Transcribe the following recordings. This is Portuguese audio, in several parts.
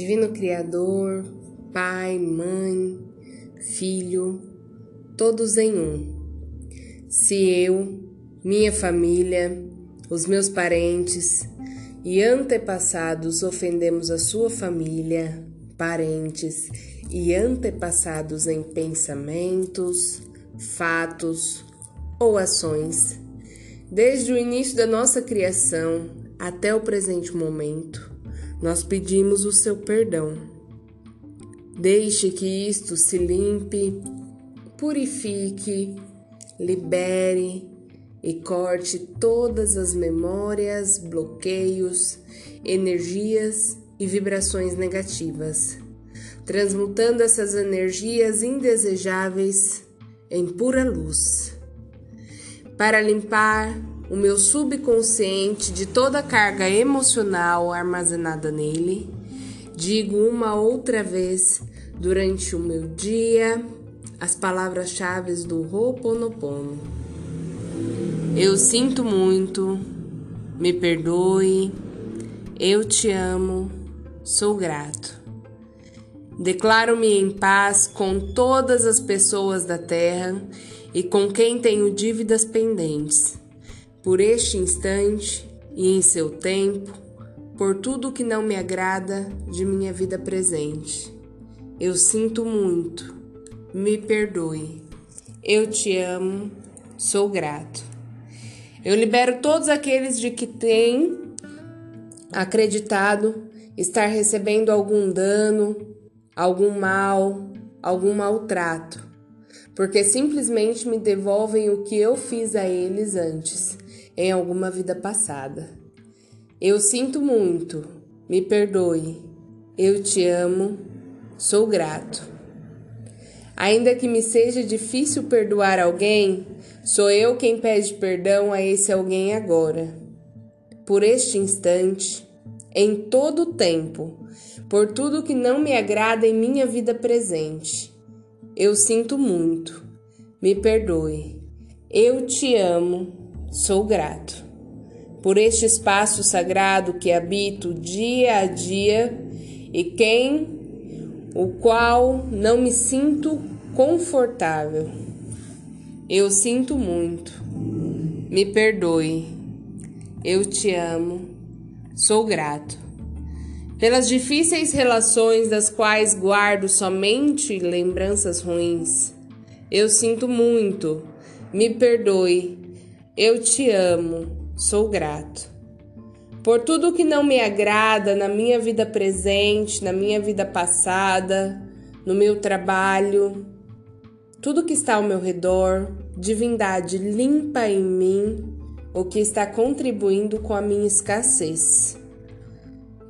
Divino Criador, Pai, Mãe, Filho, todos em um. Se eu, minha família, os meus parentes e antepassados ofendemos a sua família, parentes e antepassados em pensamentos, fatos ou ações, desde o início da nossa criação até o presente momento, nós pedimos o seu perdão. Deixe que isto se limpe, purifique, libere e corte todas as memórias, bloqueios, energias e vibrações negativas, transmutando essas energias indesejáveis em pura luz. Para limpar o meu subconsciente de toda a carga emocional armazenada nele, digo uma outra vez durante o meu dia as palavras-chave do Ho'oponopono. Eu sinto muito, me perdoe, eu te amo, sou grato. Declaro-me em paz com todas as pessoas da terra e com quem tenho dívidas pendentes. Por este instante e em seu tempo, por tudo que não me agrada de minha vida presente. Eu sinto muito, me perdoe. Eu te amo, sou grato. Eu libero todos aqueles de que têm acreditado estar recebendo algum dano, algum mal, algum maltrato, porque simplesmente me devolvem o que eu fiz a eles antes, em alguma vida passada. Eu sinto muito, me perdoe, eu te amo, sou grato. Ainda que me seja difícil perdoar alguém, sou eu quem pede perdão a esse alguém agora. Por este instante, em todo o tempo, por tudo que não me agrada em minha vida presente. Eu sinto muito. Me perdoe. Eu te amo. Sou grato. Por este espaço sagrado que habito dia a dia e quem o qual não me sinto confortável. Eu sinto muito. Me perdoe. Eu te amo. Sou grato pelas difíceis relações das quais guardo somente lembranças ruins. Eu sinto muito, me perdoe, eu te amo, sou grato. Por tudo que não me agrada na minha vida presente, na minha vida passada, no meu trabalho, tudo que está ao meu redor, divindade limpa em mim o que está contribuindo com a minha escassez.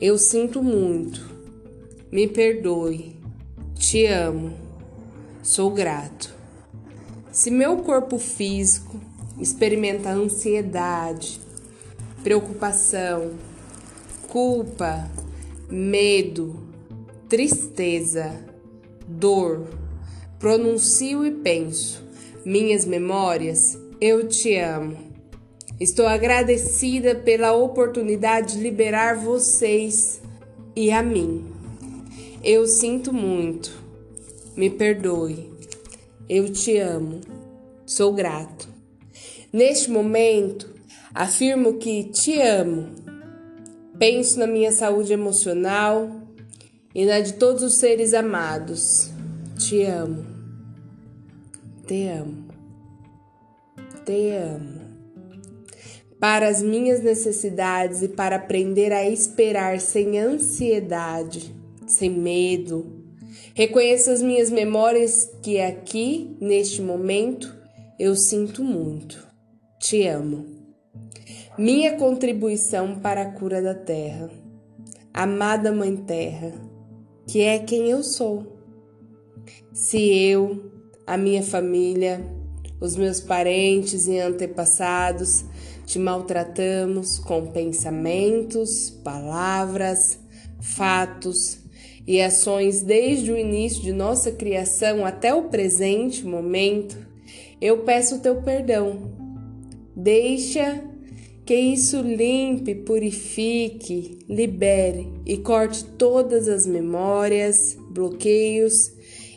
Eu sinto muito. Me perdoe. Te amo. Sou grato. Se meu corpo físico experimenta ansiedade, preocupação, culpa, medo, tristeza, dor, pronuncio e penso minhas memórias, eu te amo Estou agradecida pela oportunidade de liberar vocês e a mim. Eu sinto muito. Me perdoe. Eu te amo. Sou grato. Neste momento, afirmo que te amo. Penso na minha saúde emocional e na de todos os seres amados. Te amo. Te amo. Te amo para as minhas necessidades e para aprender a esperar sem ansiedade, sem medo. Reconheço as minhas memórias que aqui, neste momento, eu sinto muito. Te amo. Minha contribuição para a cura da terra. Amada Mãe Terra, que é quem eu sou. Se eu, a minha família, os meus parentes e antepassados te maltratamos com pensamentos, palavras, fatos e ações desde o início de nossa criação até o presente momento. Eu peço o teu perdão. Deixa Que isso limpe, purifique, libere e corte todas as memórias, bloqueios,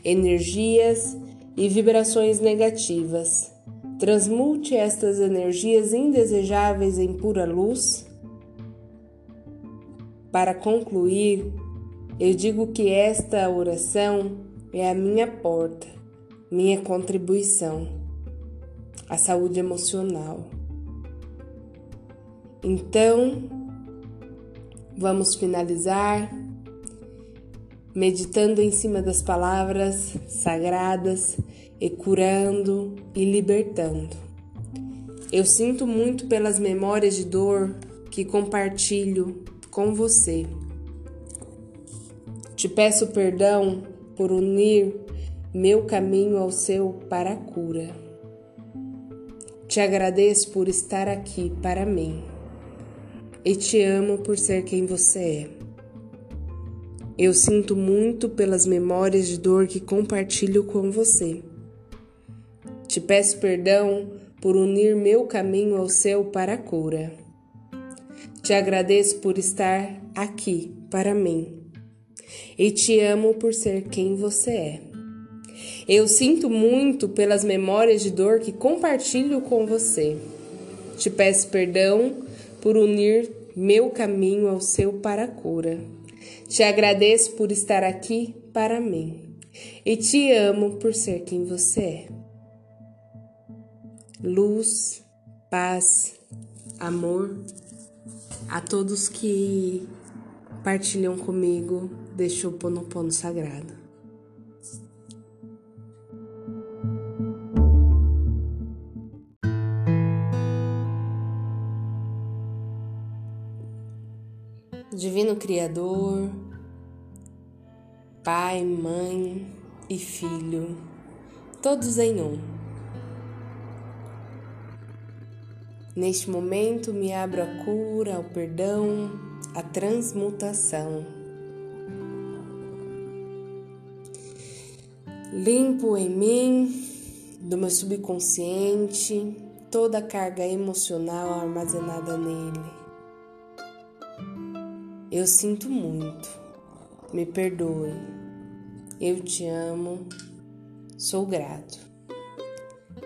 energias e vibrações negativas. Transmute estas energias indesejáveis em pura luz. Para concluir, eu digo que esta oração é a minha porta, minha contribuição à saúde emocional. Então, vamos finalizar meditando em cima das palavras sagradas e curando e libertando. Eu sinto muito pelas memórias de dor que compartilho com você. Te peço perdão por unir meu caminho ao seu para a cura. Te agradeço por estar aqui para mim e te amo por ser quem você é. Eu sinto muito pelas memórias de dor que compartilho com você. Te peço perdão por unir meu caminho ao seu para a cura. Te agradeço por estar aqui para mim e te amo por ser quem você é. Eu sinto muito pelas memórias de dor que compartilho com você. Te peço perdão por unir meu caminho ao seu para a cura. Te agradeço por estar aqui para mim e te amo por ser quem você é. Luz, paz, amor a todos que partilham comigo deste Oponopono sagrado. Divino Criador, Pai, Mãe e Filho, todos em um. Neste momento me abro a cura, ao perdão, a transmutação. Limpo em mim, do meu subconsciente, toda a carga emocional armazenada nele eu sinto muito. Me perdoe. Eu te amo. Sou grato.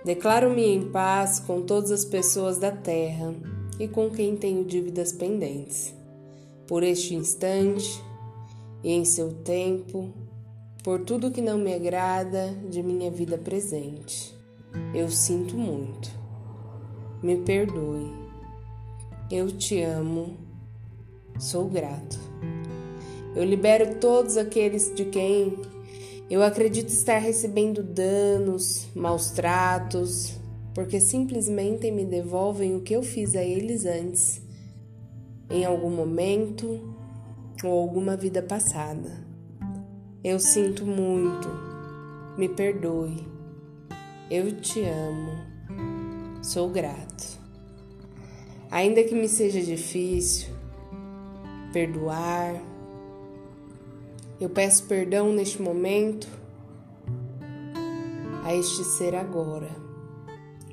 Declaro-me em paz com todas as pessoas da terra e com quem tenho dívidas pendentes. Por este instante e em seu tempo, por tudo que não me agrada de minha vida presente. Eu sinto muito. Me perdoe. Eu te amo Sou grato. Eu libero todos aqueles de quem eu acredito estar recebendo danos, maus tratos, porque simplesmente me devolvem o que eu fiz a eles antes, em algum momento ou alguma vida passada. Eu sinto muito, me perdoe, eu te amo, sou grato. Ainda que me seja difícil, perdoar. Eu peço perdão neste momento a este ser agora,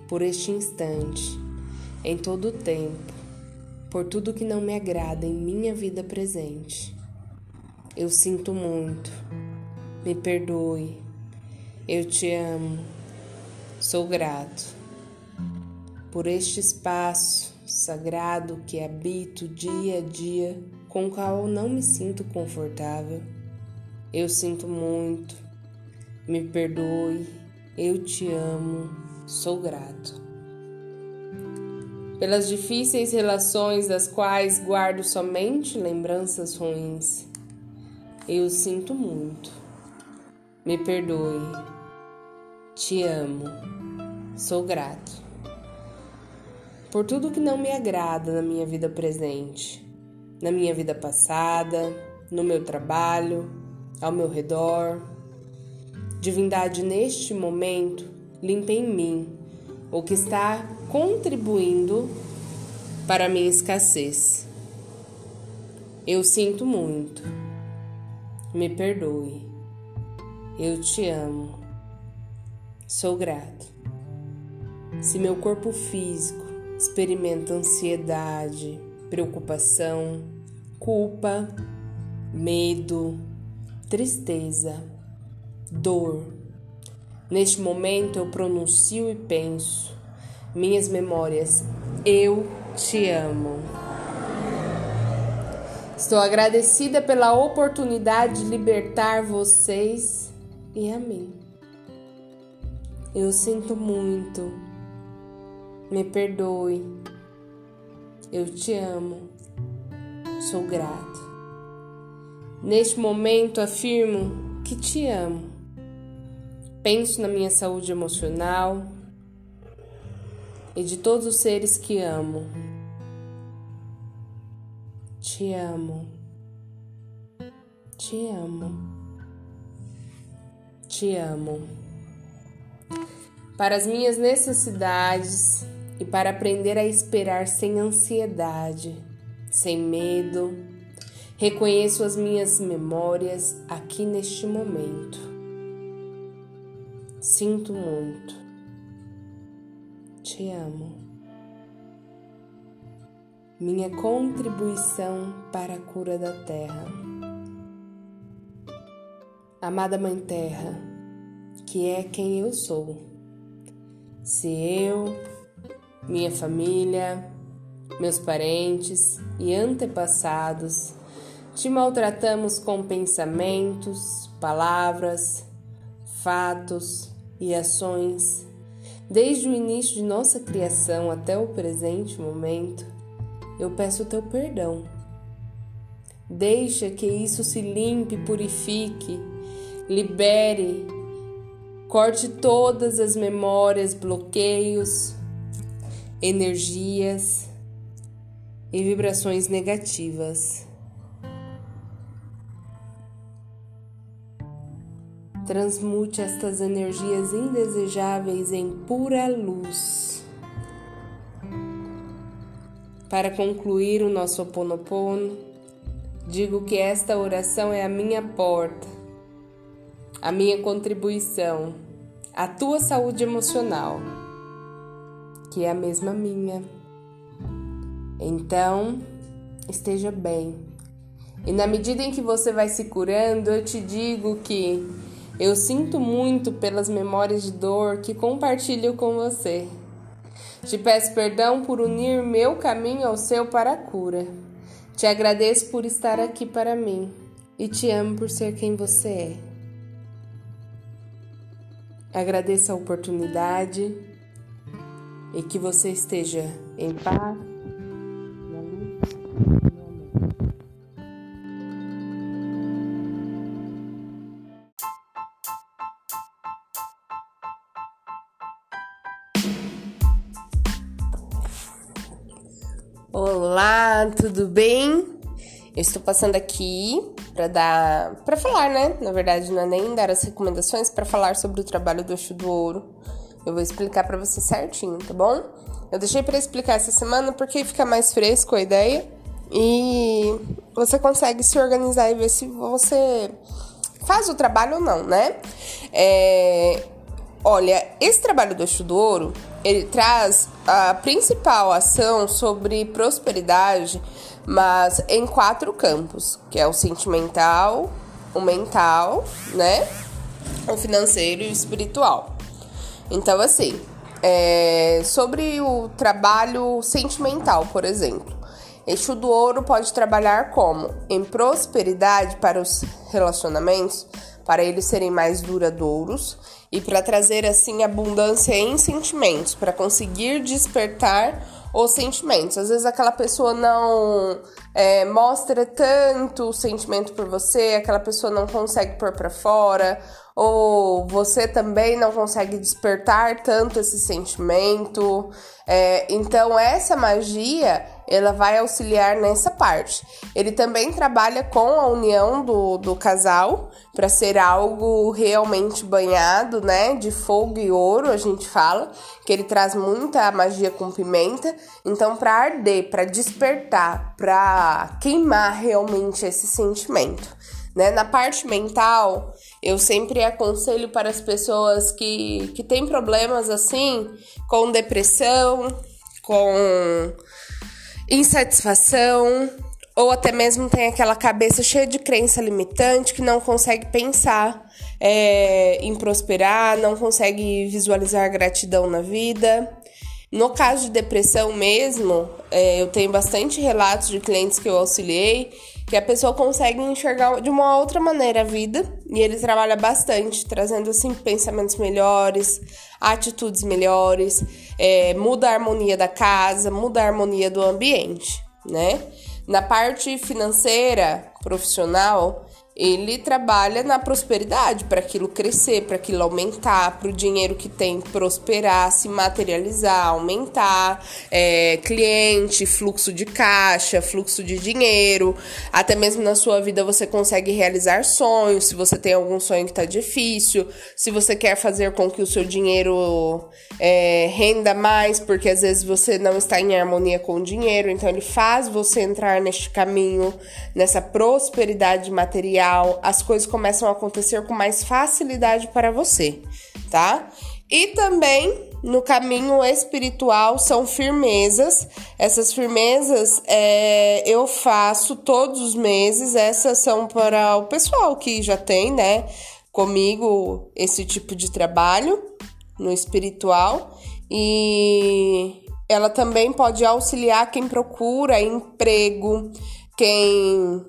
por este instante, em todo o tempo, por tudo que não me agrada em minha vida presente. Eu sinto muito, me perdoe, eu te amo, sou grato por este espaço sagrado que habito dia a dia com o qual não me sinto confortável. Eu sinto muito, me perdoe, eu te amo, sou grato. Pelas difíceis relações das quais guardo somente lembranças ruins, eu sinto muito, me perdoe, te amo, sou grato. Por tudo que não me agrada na minha vida presente, na minha vida passada, no meu trabalho, ao meu redor. Divindade, neste momento, limpe em mim o que está contribuindo para a minha escassez. Eu sinto muito. Me perdoe. Eu te amo. Sou grato. Se meu corpo físico experimenta ansiedade, preocupação, culpa, medo, tristeza, dor. Neste momento eu pronuncio e penso, minhas memórias, eu te amo. Estou agradecida pela oportunidade de libertar vocês e a mim. Eu sinto muito. Me perdoe. Eu te amo. Sou grato. Neste momento afirmo que te amo. Penso na minha saúde emocional e de todos os seres que amo. Te amo. Te amo. Te amo. Para as minhas necessidades e para aprender a esperar sem ansiedade, sem medo, reconheço as minhas memórias aqui neste momento. Sinto muito. Te amo minha contribuição para a cura da terra. Amada Mãe Terra, que é quem eu sou. Se eu, minha família, meus parentes e antepassados te maltratamos com pensamentos, palavras, fatos e ações, desde o início de nossa criação até o presente momento, eu peço o teu perdão. Deixa que isso se limpe, purifique, libere, corte todas as memórias, bloqueios, energias e vibrações negativas. Transmute estas energias indesejáveis em pura luz. Para concluir o nosso Oponopono, digo que esta oração é a minha porta, a minha contribuição, à tua saúde emocional, que é a mesma minha. Então, esteja bem. E na medida em que você vai se curando, eu te digo que eu sinto muito pelas memórias de dor que compartilho com você. Te peço perdão por unir meu caminho ao seu para a cura. Te agradeço por estar aqui para mim e te amo por ser quem você é. Agradeço a oportunidade e que você esteja em paz Olá, tudo bem? Eu estou passando aqui para dar, para falar, né? Na verdade, não é nem dar as recomendações para falar sobre o trabalho do Exu do Ouro. Eu vou explicar para você certinho, tá bom? Eu deixei para explicar essa semana porque fica mais fresco a ideia e você consegue se organizar e ver se você faz o trabalho ou não, né? É, olha, esse trabalho do Exu do Ouro ele traz a principal ação sobre prosperidade, mas em quatro campos, que é o sentimental, o mental, né? O financeiro e o espiritual. Então, assim, é, sobre o trabalho sentimental, por exemplo. Eixo do ouro pode trabalhar como em prosperidade para os relacionamentos, para eles serem mais duradouros e para trazer assim abundância em sentimentos, para conseguir despertar os sentimentos. Às vezes aquela pessoa não é, mostra tanto o sentimento por você, aquela pessoa não consegue pôr para fora, ou você também não consegue despertar tanto esse sentimento. É, então essa magia ela vai auxiliar nessa parte. Ele também trabalha com a união do, do casal para ser algo realmente banhado, né? De fogo e ouro, a gente fala, que ele traz muita magia com pimenta. Então, para arder, para despertar, para queimar realmente esse sentimento. Né? Na parte mental, eu sempre aconselho para as pessoas que, que têm problemas assim, com depressão, com insatisfação, ou até mesmo tem aquela cabeça cheia de crença limitante que não consegue pensar é, em prosperar, não consegue visualizar gratidão na vida. No caso de depressão mesmo, é, eu tenho bastante relatos de clientes que eu auxiliei que a pessoa consegue enxergar de uma outra maneira a vida e ele trabalha bastante, trazendo assim pensamentos melhores, atitudes melhores, é, muda a harmonia da casa, muda a harmonia do ambiente, né? Na parte financeira, profissional, ele trabalha na prosperidade, para aquilo crescer, para aquilo aumentar, para o dinheiro que tem prosperar, se materializar, aumentar, é, cliente, fluxo de caixa, fluxo de dinheiro. Até mesmo na sua vida você consegue realizar sonhos, se você tem algum sonho que está difícil, se você quer fazer com que o seu dinheiro é, renda mais, porque às vezes você não está em harmonia com o dinheiro, então ele faz você entrar neste caminho, nessa prosperidade material as coisas começam a acontecer com mais facilidade para você, tá? E também no caminho espiritual são firmezas. Essas firmezas é, eu faço todos os meses. Essas são para o pessoal que já tem, né, comigo esse tipo de trabalho no espiritual. E ela também pode auxiliar quem procura emprego, quem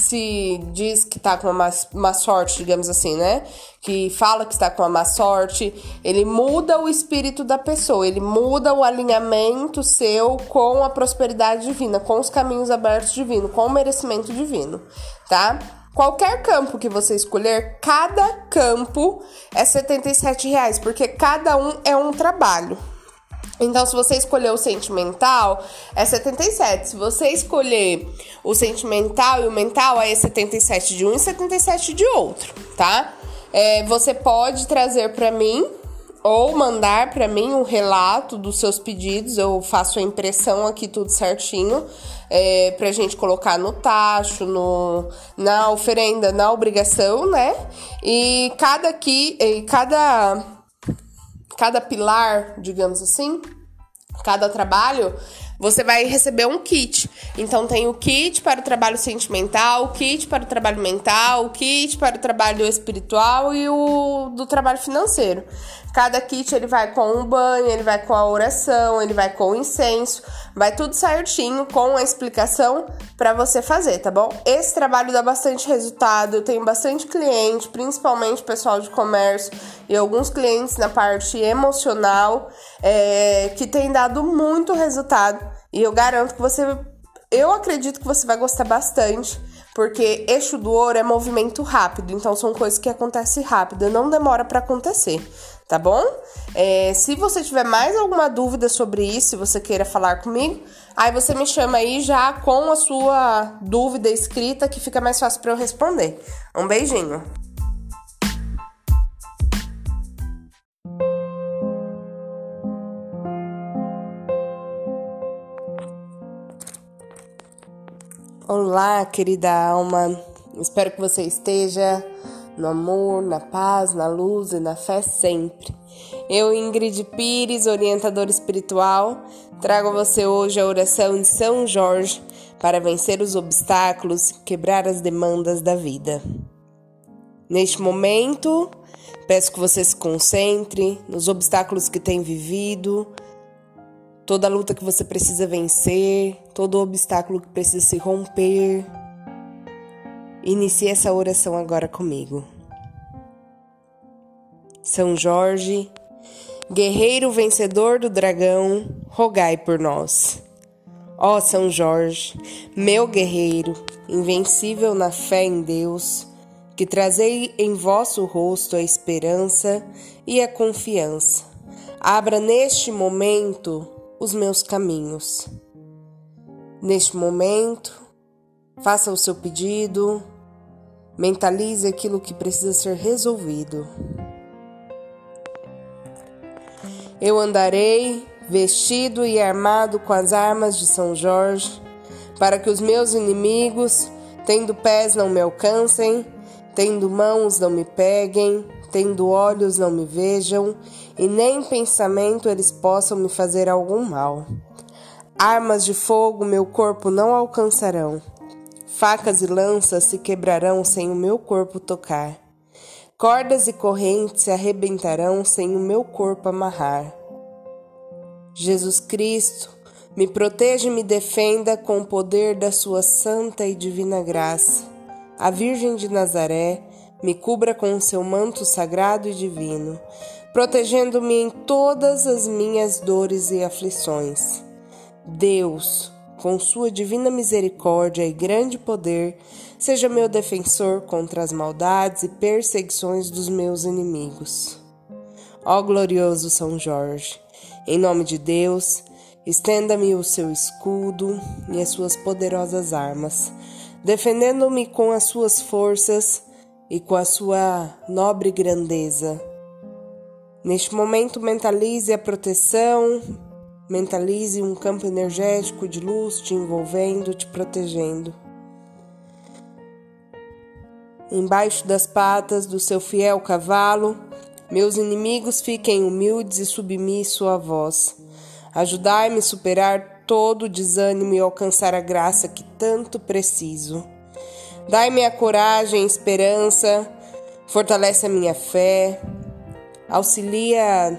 se diz que tá com uma má sorte, digamos assim, né? Que fala que está com uma má sorte, ele muda o espírito da pessoa, ele muda o alinhamento seu com a prosperidade divina, com os caminhos abertos divinos, com o merecimento divino, tá? Qualquer campo que você escolher, cada campo é 77 reais, porque cada um é um trabalho. Então, se você escolher o sentimental, é 77. Se você escolher o sentimental e o mental, aí é 77 de um e 77 de outro, tá? É, você pode trazer para mim ou mandar para mim um relato dos seus pedidos. Eu faço a impressão aqui tudo certinho é, para a gente colocar no tacho, no, na oferenda, na obrigação, né? E cada aqui, cada cada pilar, digamos assim, cada trabalho, você vai receber um kit. Então tem o kit para o trabalho sentimental, o kit para o trabalho mental, o kit para o trabalho espiritual e o do trabalho financeiro. Cada kit ele vai com o banho, ele vai com a oração, ele vai com o incenso, vai tudo certinho com a explicação para você fazer, tá bom? Esse trabalho dá bastante resultado, eu tenho bastante cliente, principalmente pessoal de comércio e alguns clientes na parte emocional é, que tem dado muito resultado e eu garanto que você, eu acredito que você vai gostar bastante. Porque eixo do ouro é movimento rápido, então são coisas que acontecem rápido, não demora para acontecer tá bom? É, se você tiver mais alguma dúvida sobre isso, se você queira falar comigo, aí você me chama aí já com a sua dúvida escrita que fica mais fácil para eu responder. Um beijinho. Olá, querida alma. Espero que você esteja no amor, na paz, na luz e na fé sempre. Eu, Ingrid Pires, orientadora espiritual, trago a você hoje a oração de São Jorge para vencer os obstáculos, quebrar as demandas da vida. Neste momento, peço que você se concentre nos obstáculos que tem vivido, toda a luta que você precisa vencer, todo obstáculo que precisa se romper Inicie essa oração agora comigo. São Jorge, guerreiro vencedor do dragão, rogai por nós. Ó São Jorge, meu guerreiro, invencível na fé em Deus, que trazei em vosso rosto a esperança e a confiança. Abra neste momento os meus caminhos. Neste momento, faça o seu pedido Mentalize aquilo que precisa ser resolvido. Eu andarei vestido e armado com as armas de São Jorge, para que os meus inimigos, tendo pés, não me alcancem, Tendo mãos, não me peguem, tendo olhos, não me vejam, e nem em pensamento eles possam me fazer algum mal. Armas de fogo meu corpo não alcançarão, facas e lanças se quebrarão sem o meu corpo tocar. Cordas e correntes se arrebentarão sem o meu corpo amarrar. Jesus Cristo, me proteja e me defenda com o poder da sua santa e divina graça. A Virgem de Nazaré, me cubra com o seu manto sagrado e divino, protegendo-me em todas as minhas dores e aflições. Deus, com sua divina misericórdia e grande poder, seja meu defensor contra as maldades e perseguições dos meus inimigos. Ó glorioso São Jorge, em nome de Deus, estenda-me o seu escudo e as suas poderosas armas, defendendo-me com as suas forças e com a sua nobre grandeza. Neste momento, mentalize a proteção, mentalize um campo energético de luz te envolvendo, te protegendo. Embaixo das patas do seu fiel cavalo, meus inimigos fiquem humildes e submissos a vós. Ajudai-me a superar todo o desânimo e alcançar a graça que tanto preciso. Dai-me a coragem e esperança, fortalece a minha fé, auxilia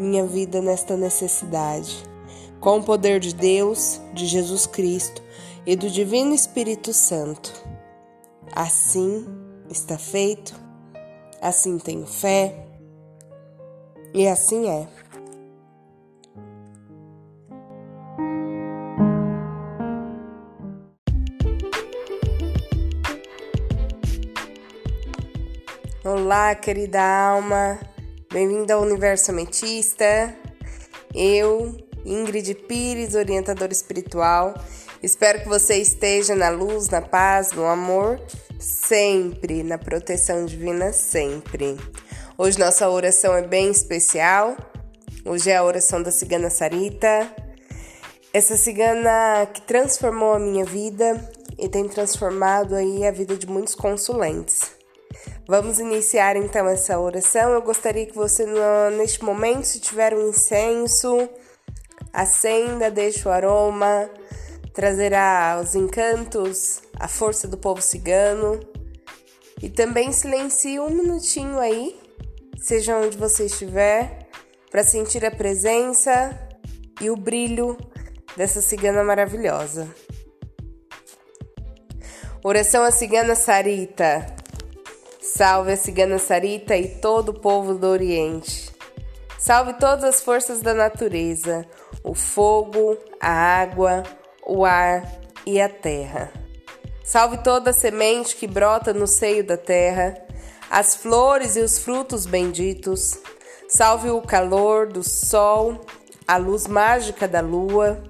minha vida nesta necessidade. Com o poder de Deus, de Jesus Cristo e do Divino Espírito Santo. Assim está feito, assim tenho fé e assim é. Olá, querida alma, bem-vinda ao Universo Ametista. Eu, Ingrid Pires, orientadora espiritual, espero que você esteja na luz, na paz, no amor, sempre, na proteção divina, sempre. Hoje nossa oração é bem especial. Hoje é a oração da cigana Sarita. Essa cigana que transformou a minha vida e tem transformado aí a vida de muitos consulentes. Vamos iniciar então essa oração. Eu gostaria que você, neste momento, se tiver um incenso, acenda, deixe o aroma, trazerá os encantos, a força do povo cigano. E também silencie um minutinho aí, seja onde você estiver, para sentir a presença e o brilho dessa cigana maravilhosa. Oração à cigana Sarita. Salve a cigana Sarita e todo o povo do Oriente. Salve todas as forças da natureza, o fogo, a água, o ar e a terra. Salve toda a semente que brota no seio da terra, as flores e os frutos benditos. Salve o calor do sol, a luz mágica da lua.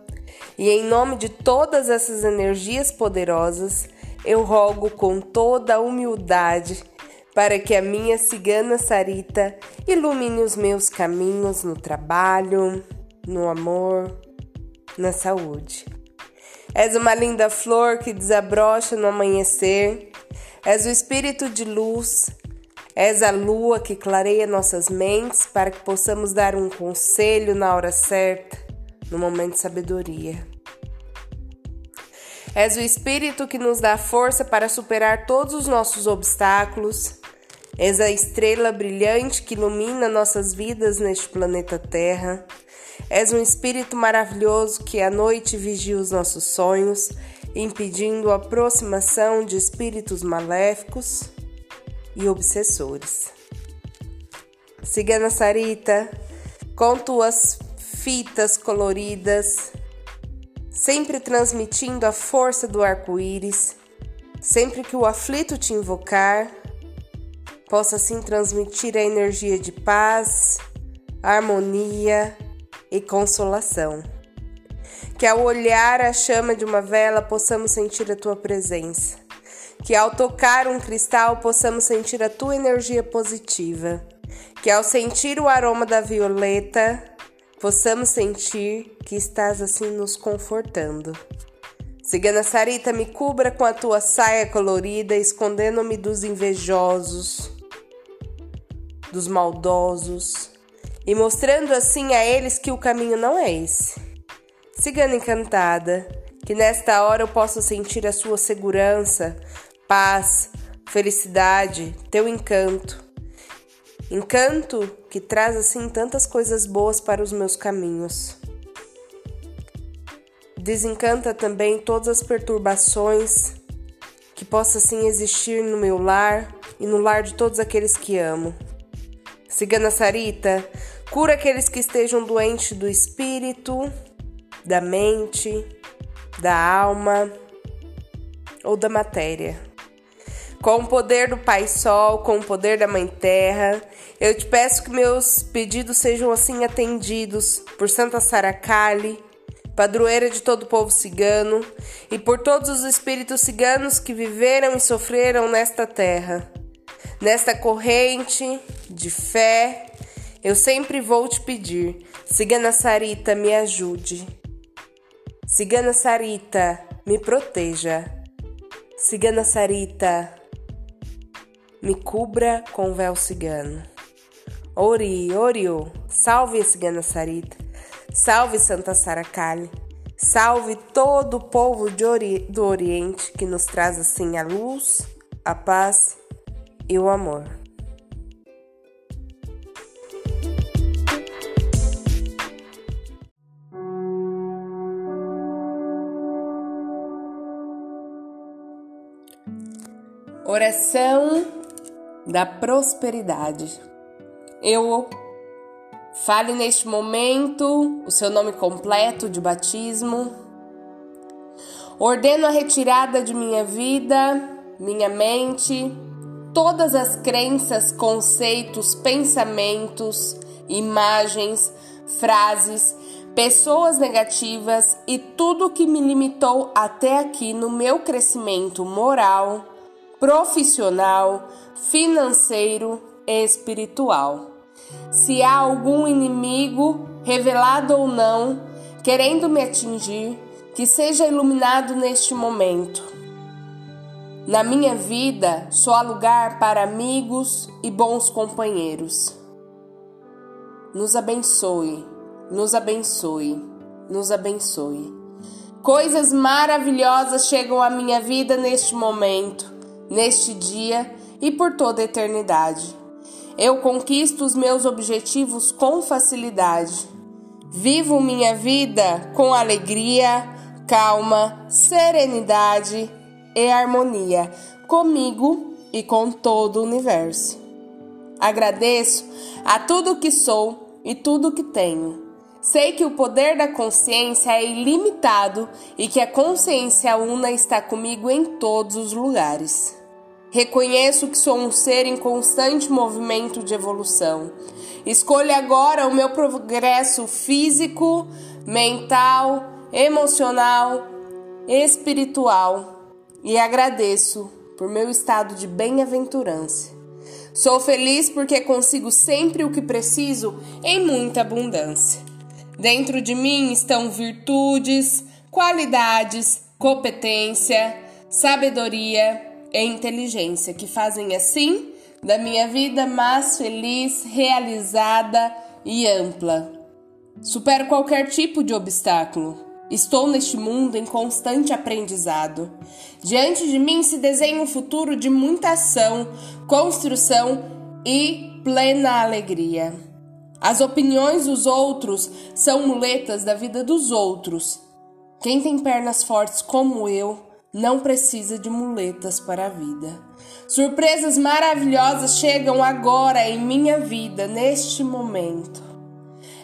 E em nome de todas essas energias poderosas, eu rogo com toda a humildade para que a minha cigana Sarita ilumine os meus caminhos no trabalho, no amor, na saúde. És uma linda flor que desabrocha no amanhecer, és o espírito de luz, és a lua que clareia nossas mentes para que possamos dar um conselho na hora certa, no momento de sabedoria. És o Espírito que nos dá força para superar todos os nossos obstáculos És a estrela brilhante que ilumina nossas vidas neste planeta Terra. És um espírito maravilhoso que à noite vigia os nossos sonhos, impedindo a aproximação de espíritos maléficos e obsessores. Cigana Sarita, com tuas fitas coloridas, sempre transmitindo a força do arco-íris, sempre que o aflito te invocar, possa assim transmitir a energia de paz, harmonia e consolação. Que ao olhar a chama de uma vela possamos sentir a tua presença. Que ao tocar um cristal possamos sentir a tua energia positiva. Que ao sentir o aroma da violeta possamos sentir que estás assim nos confortando. Cigana Sarita, me cubra com a tua saia colorida, escondendo-me dos invejosos, dos maldosos, e mostrando assim a eles que o caminho não é esse. Cigana encantada, que nesta hora eu possa sentir a sua segurança, paz, felicidade, teu encanto. Encanto que traz assim tantas coisas boas para os meus caminhos. Desencanta também todas as perturbações que possa assim existir no meu lar e no lar de todos aqueles que amo. Cigana Sarita, cura aqueles que estejam doentes do espírito, da mente, da alma ou da matéria. Com o poder do Pai Sol, com o poder da Mãe Terra, eu te peço que meus pedidos sejam assim atendidos por Santa Saracali, padroeira de todo o povo cigano, e por todos os espíritos ciganos que viveram e sofreram nesta terra. Nesta corrente de fé, eu sempre vou te pedir, Cigana Sarita, me ajude. Cigana Sarita, me proteja. Cigana Sarita, me cubra com véu cigano. Ori, Orio, salve a Cigana Sarita, salve Santa Saracali, salve todo o povo ori do Oriente que nos traz assim a luz, a paz e o amor. Oração da prosperidade. Eu fale neste momento o seu nome completo de batismo. Ordeno a retirada de minha vida, minha mente, todas as crenças, conceitos, pensamentos, imagens, frases, pessoas negativas e tudo que me limitou até aqui no meu crescimento moral profissional, financeiro e espiritual. Se há algum inimigo, revelado ou não, querendo me atingir, que seja iluminado neste momento. Na minha vida, só há lugar para amigos e bons companheiros. Nos abençoe, nos abençoe, nos abençoe. Coisas maravilhosas chegam à minha vida neste momento neste dia e por toda a eternidade. Eu conquisto os meus objetivos com facilidade. Vivo minha vida com alegria, calma, serenidade e harmonia comigo e com todo o universo. Agradeço a tudo que sou e tudo que tenho. Sei que o poder da consciência é ilimitado e que a consciência una está comigo em todos os lugares. Reconheço que sou um ser em constante movimento de evolução. Escolho agora o meu progresso físico, mental, emocional, espiritual e agradeço por meu estado de bem-aventurança. Sou feliz porque consigo sempre o que preciso em muita abundância. Dentro de mim estão virtudes, qualidades, competência, sabedoria e inteligência que fazem assim da minha vida mais feliz, realizada e ampla. Supero qualquer tipo de obstáculo. Estou neste mundo em constante aprendizado. Diante de mim se desenha um futuro de muita ação, construção e plena alegria. As opiniões dos outros são muletas da vida dos outros. Quem tem pernas fortes como eu não precisa de muletas para a vida. Surpresas maravilhosas chegam agora em minha vida, neste momento.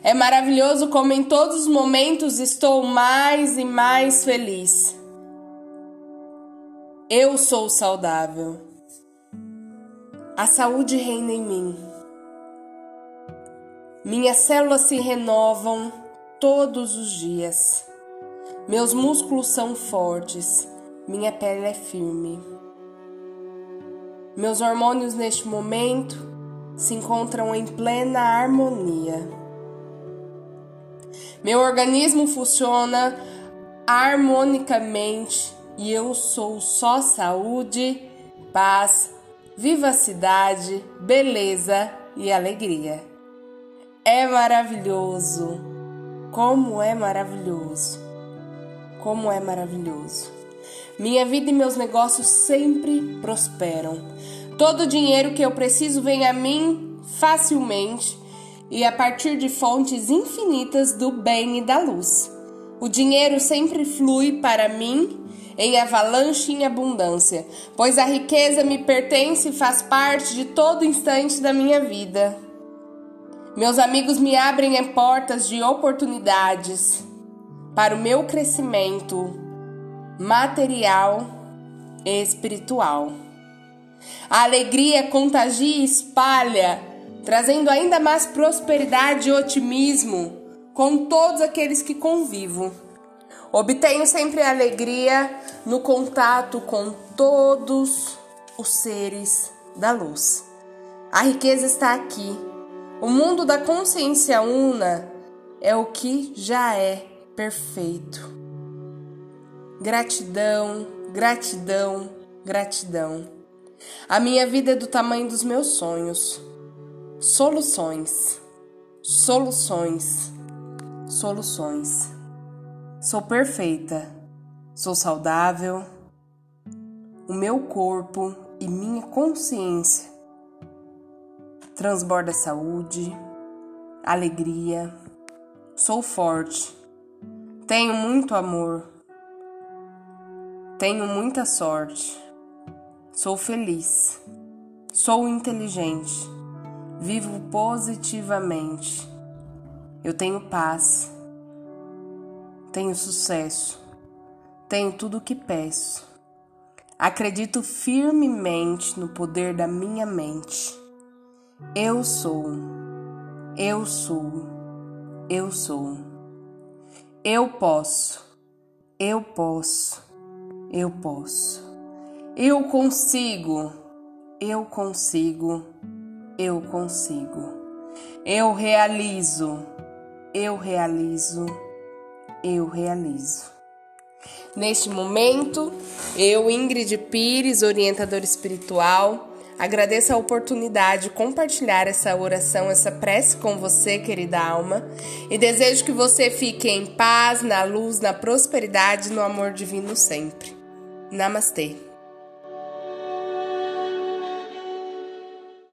É maravilhoso como em todos os momentos estou mais e mais feliz. Eu sou saudável. A saúde reina em mim. Minhas células se renovam todos os dias. Meus músculos são fortes minha pele é firme. Meus hormônios neste momento se encontram em plena harmonia. Meu organismo funciona harmonicamente e eu sou só saúde, paz, vivacidade, beleza e alegria. É maravilhoso! Como é maravilhoso! Como é maravilhoso! Minha vida e meus negócios sempre prosperam. Todo o dinheiro que eu preciso vem a mim facilmente e a partir de fontes infinitas do bem e da luz. O dinheiro sempre flui para mim em avalanche em abundância, pois a riqueza me pertence e faz parte de todo instante da minha vida. Meus amigos me abrem portas de oportunidades para o meu crescimento material e espiritual. A alegria contagia e espalha, trazendo ainda mais prosperidade e otimismo com todos aqueles que convivo. Obtenho sempre alegria no contato com todos os seres da luz. A riqueza está aqui. O mundo da consciência una é o que já é perfeito. Gratidão, gratidão, gratidão. A minha vida é do tamanho dos meus sonhos. Soluções, soluções, soluções. Sou perfeita, sou saudável. O meu corpo e minha consciência transborda saúde, alegria. Sou forte, tenho muito amor tenho muita sorte. Sou feliz. Sou inteligente. Vivo positivamente. Eu tenho paz. Tenho sucesso. Tenho tudo o que peço. Acredito firmemente no poder da minha mente. Eu sou. Eu sou. Eu sou. Eu posso. Eu posso. Eu posso. Eu consigo. Eu consigo. Eu consigo. Eu realizo. Eu realizo. Eu realizo. Neste momento, eu, Ingrid Pires, orientadora espiritual, agradeço a oportunidade de compartilhar essa oração, essa prece com você, querida alma, e desejo que você fique em paz, na luz, na prosperidade no amor divino sempre. Namastê!